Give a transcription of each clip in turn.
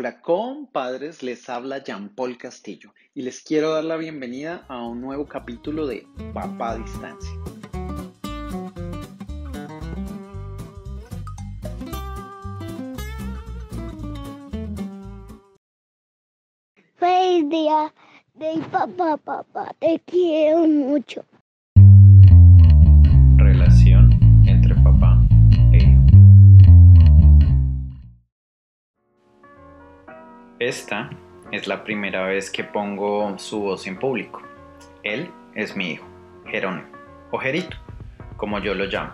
Hola compadres, les habla Jean Paul Castillo y les quiero dar la bienvenida a un nuevo capítulo de Papá a Distancia. Feliz día de papá, papá, te quiero mucho. Esta es la primera vez que pongo su voz en público. Él es mi hijo, Jerónimo, o Jerito, como yo lo llamo.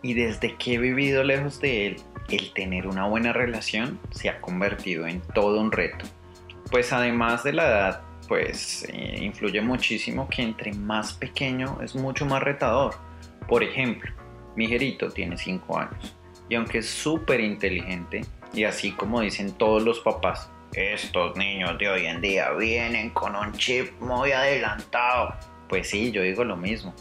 Y desde que he vivido lejos de él, el tener una buena relación se ha convertido en todo un reto. Pues además de la edad, pues eh, influye muchísimo que entre más pequeño es mucho más retador. Por ejemplo, mi Jerito tiene 5 años y aunque es súper inteligente, y así como dicen todos los papás, estos niños de hoy en día vienen con un chip muy adelantado. Pues sí, yo digo lo mismo.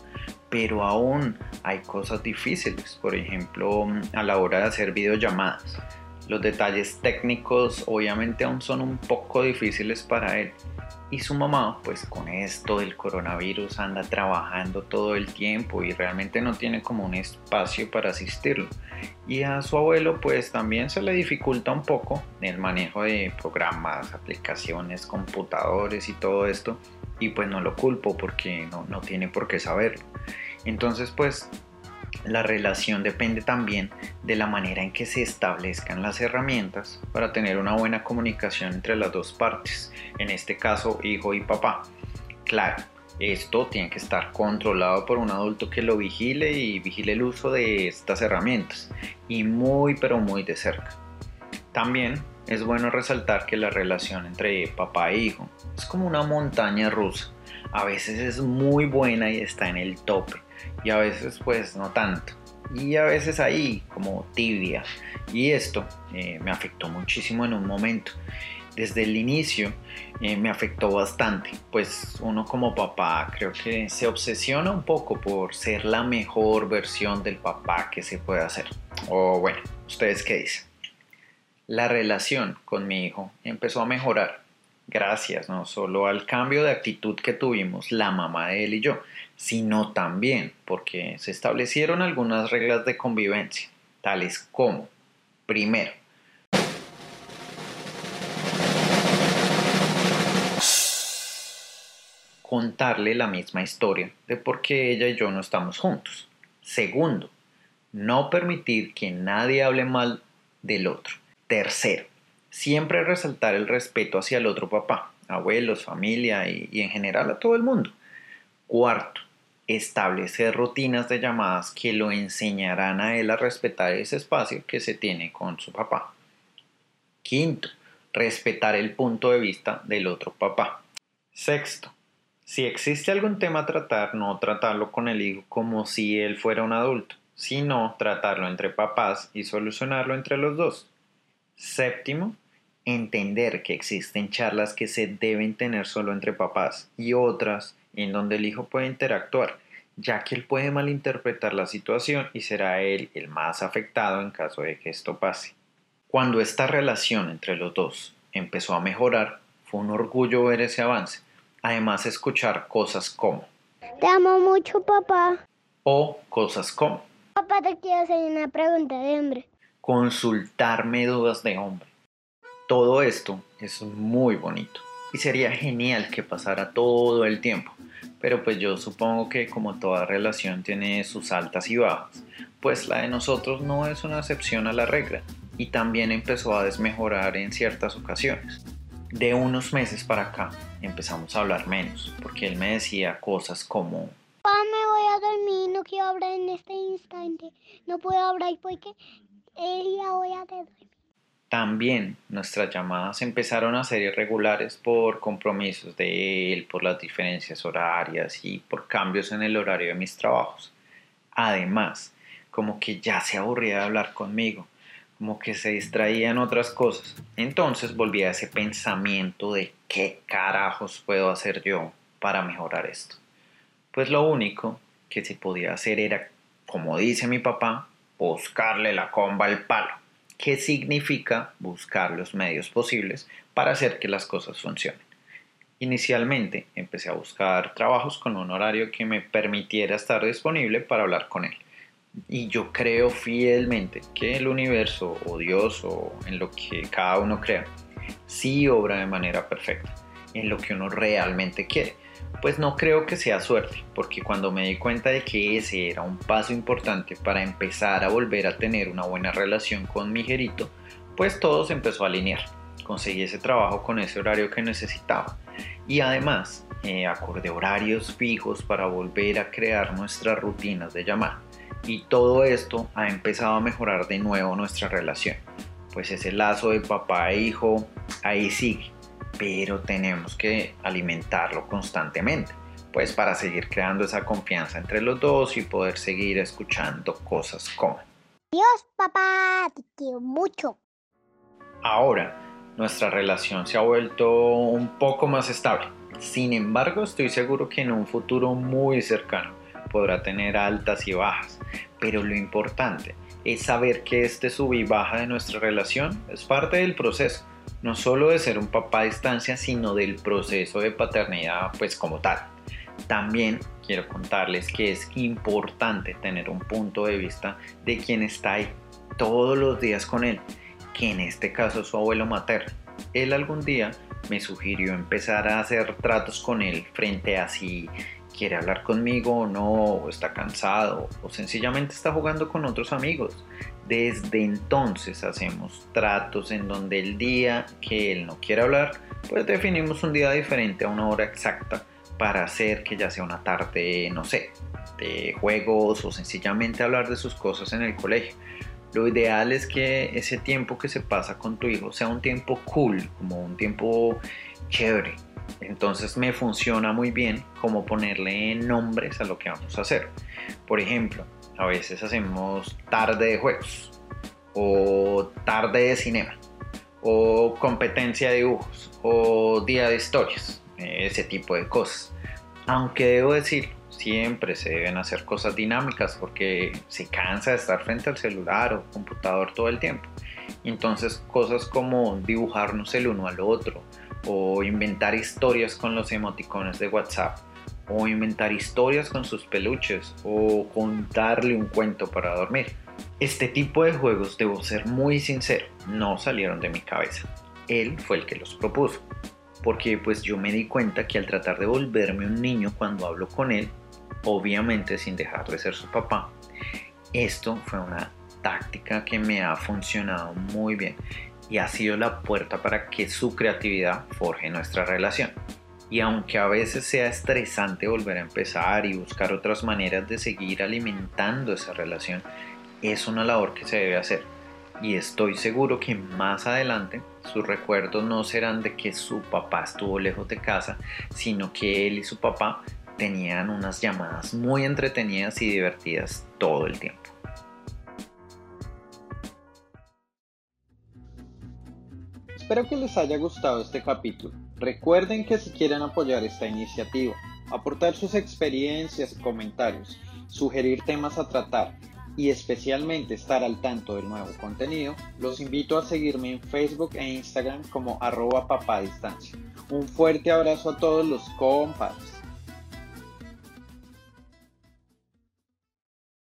Pero aún hay cosas difíciles, por ejemplo, a la hora de hacer videollamadas. Los detalles técnicos obviamente aún son un poco difíciles para él. Y su mamá, pues con esto del coronavirus anda trabajando todo el tiempo y realmente no tiene como un espacio para asistirlo. Y a su abuelo pues también se le dificulta un poco el manejo de programas, aplicaciones, computadores y todo esto. Y pues no lo culpo porque no, no tiene por qué saberlo. Entonces pues la relación depende también de la manera en que se establezcan las herramientas para tener una buena comunicación entre las dos partes, en este caso hijo y papá. Claro, esto tiene que estar controlado por un adulto que lo vigile y vigile el uso de estas herramientas, y muy pero muy de cerca. También es bueno resaltar que la relación entre papá e hijo es como una montaña rusa. A veces es muy buena y está en el tope, y a veces pues no tanto. Y a veces ahí como tibia. Y esto eh, me afectó muchísimo en un momento. Desde el inicio eh, me afectó bastante, pues uno como papá creo que se obsesiona un poco por ser la mejor versión del papá que se puede hacer. O bueno, ¿ustedes qué dicen? La relación con mi hijo empezó a mejorar gracias no solo al cambio de actitud que tuvimos la mamá de él y yo, sino también porque se establecieron algunas reglas de convivencia, tales como, primero, contarle la misma historia de por qué ella y yo no estamos juntos. Segundo, no permitir que nadie hable mal del otro. Tercero, siempre resaltar el respeto hacia el otro papá, abuelos, familia y, en general a todo el mundo. Cuarto, establecer rutinas de llamadas que lo enseñarán a él a respetar ese espacio que se tiene con su papá. Quinto, respetar el punto de vista del otro papá. Sexto, si existe algún tema a tratar, no tratarlo con el hijo como si él fuera un adulto, sino tratarlo entre papás y solucionarlo entre los dos. Séptimo, entender que existen charlas que se deben tener solo entre papás y otras en donde el hijo puede interactuar, ya que él puede malinterpretar la situación y será él el más afectado en caso de que esto pase. Cuando esta relación entre los dos empezó a mejorar, fue un orgullo ver ese avance. Además, escuchar cosas como Te amo mucho, papá. o cosas como Papá, te quiero hacer una pregunta de hombre. Consultarme dudas de hombre. Todo esto es muy bonito y sería genial que pasara todo el tiempo. Pero pues yo supongo que como toda relación tiene sus altas y bajas, pues la de nosotros no es una excepción a la regla y también empezó a desmejorar en ciertas ocasiones. De unos meses para acá empezamos a hablar menos, porque él me decía cosas como Papá, me voy a dormir, no quiero hablar en este instante. No puedo hablar porque También nuestras llamadas empezaron a ser irregulares por compromisos de él, por las diferencias horarias y por cambios en el horario de mis trabajos. Además, como que ya se aburría de hablar conmigo, como que se distraía en otras cosas. Entonces volví a ese pensamiento de qué carajos puedo hacer yo para mejorar esto. Pues lo único que se podía hacer era, como dice mi papá, buscarle la comba al palo. que significa buscar los medios posibles para hacer que las cosas funcionen. Inicialmente empecé a buscar trabajos con un horario que me permitiera estar disponible para hablar con él. Y yo creo fielmente que el universo o Dios o en lo que cada uno crea, sí obra de manera perfecta, en lo que uno realmente quiere. Pues no creo que sea suerte, porque cuando me di cuenta de que ese era un paso importante para empezar a volver a tener una buena relación con mi jerito, pues todo se empezó a alinear. Conseguí ese trabajo con ese horario que necesitaba. Y además, eh, acordé horarios fijos para volver a crear nuestras rutinas de llamada. Y todo esto ha empezado a mejorar de nuevo nuestra relación. Pues ese lazo de papá e hijo ahí sigue pero tenemos que alimentarlo constantemente, pues para seguir creando esa confianza entre los dos y poder seguir escuchando cosas como. Dios, papá, te quiero mucho. Ahora, nuestra relación se ha vuelto un poco más estable. Sin embargo, estoy seguro que en un futuro muy cercano podrá tener altas y bajas, pero lo importante es saber que este sub y baja de nuestra relación es parte del proceso no solo de ser un papá a distancia, sino del proceso de paternidad pues como tal. También quiero contarles que es importante tener un punto de vista de quien está ahí todos los días con él, que en este caso es su abuelo materno. Él algún día me sugirió empezar a hacer tratos con él frente a si quiere hablar conmigo o no, o está cansado, o sencillamente está jugando con otros amigos. Desde entonces hacemos tratos en donde el día que él no quiere hablar, pues definimos un día diferente a una hora exacta para hacer que ya sea una tarde, no sé, de juegos o sencillamente hablar de sus cosas en el colegio. Lo ideal es que ese tiempo que se pasa con tu hijo sea un tiempo cool, como un tiempo chévere. Entonces me funciona muy bien como ponerle nombres a lo que vamos a hacer. Por ejemplo, a veces hacemos tarde de juegos o tarde de cinema o competencia de dibujos o día de historias, ese tipo de cosas. Aunque debo decir, siempre se deben hacer cosas dinámicas porque se cansa de estar frente al celular o computador todo el tiempo. Entonces cosas como dibujarnos el uno al otro o inventar historias con los emoticones de WhatsApp o inventar historias con sus peluches o contarle un cuento para dormir. Este tipo de juegos, debo ser muy sincero, no salieron de mi cabeza. Él fue el que los propuso. Porque pues yo me di cuenta que al tratar de volverme un niño cuando hablo con él, obviamente sin dejar de ser su papá, esto fue una táctica que me ha funcionado muy bien y ha sido la puerta para que su creatividad forje nuestra relación. Y aunque a veces sea estresante volver a empezar y buscar otras maneras de seguir alimentando esa relación, es una labor que se debe hacer. Y estoy seguro que más adelante sus recuerdos no serán de que su papá estuvo lejos de casa, sino que él y su papá tenían unas llamadas muy entretenidas y divertidas todo el tiempo. Espero que les haya gustado este capítulo. Recuerden que si quieren apoyar esta iniciativa, aportar sus experiencias comentarios, sugerir temas a tratar y especialmente estar al tanto del nuevo contenido, los invito a seguirme en Facebook e Instagram como arroba papadistancia. Un fuerte abrazo a todos los compadres.